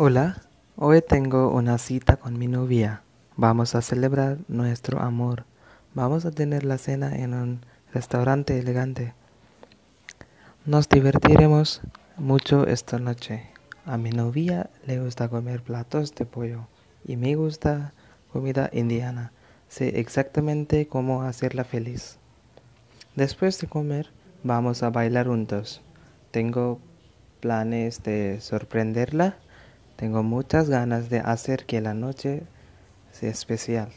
Hola, hoy tengo una cita con mi novia. Vamos a celebrar nuestro amor. Vamos a tener la cena en un restaurante elegante. Nos divertiremos mucho esta noche. A mi novia le gusta comer platos de pollo y me gusta comida indiana. Sé exactamente cómo hacerla feliz. Después de comer, vamos a bailar juntos. Tengo planes de sorprenderla. Tengo muchas ganas de hacer que la noche sea especial.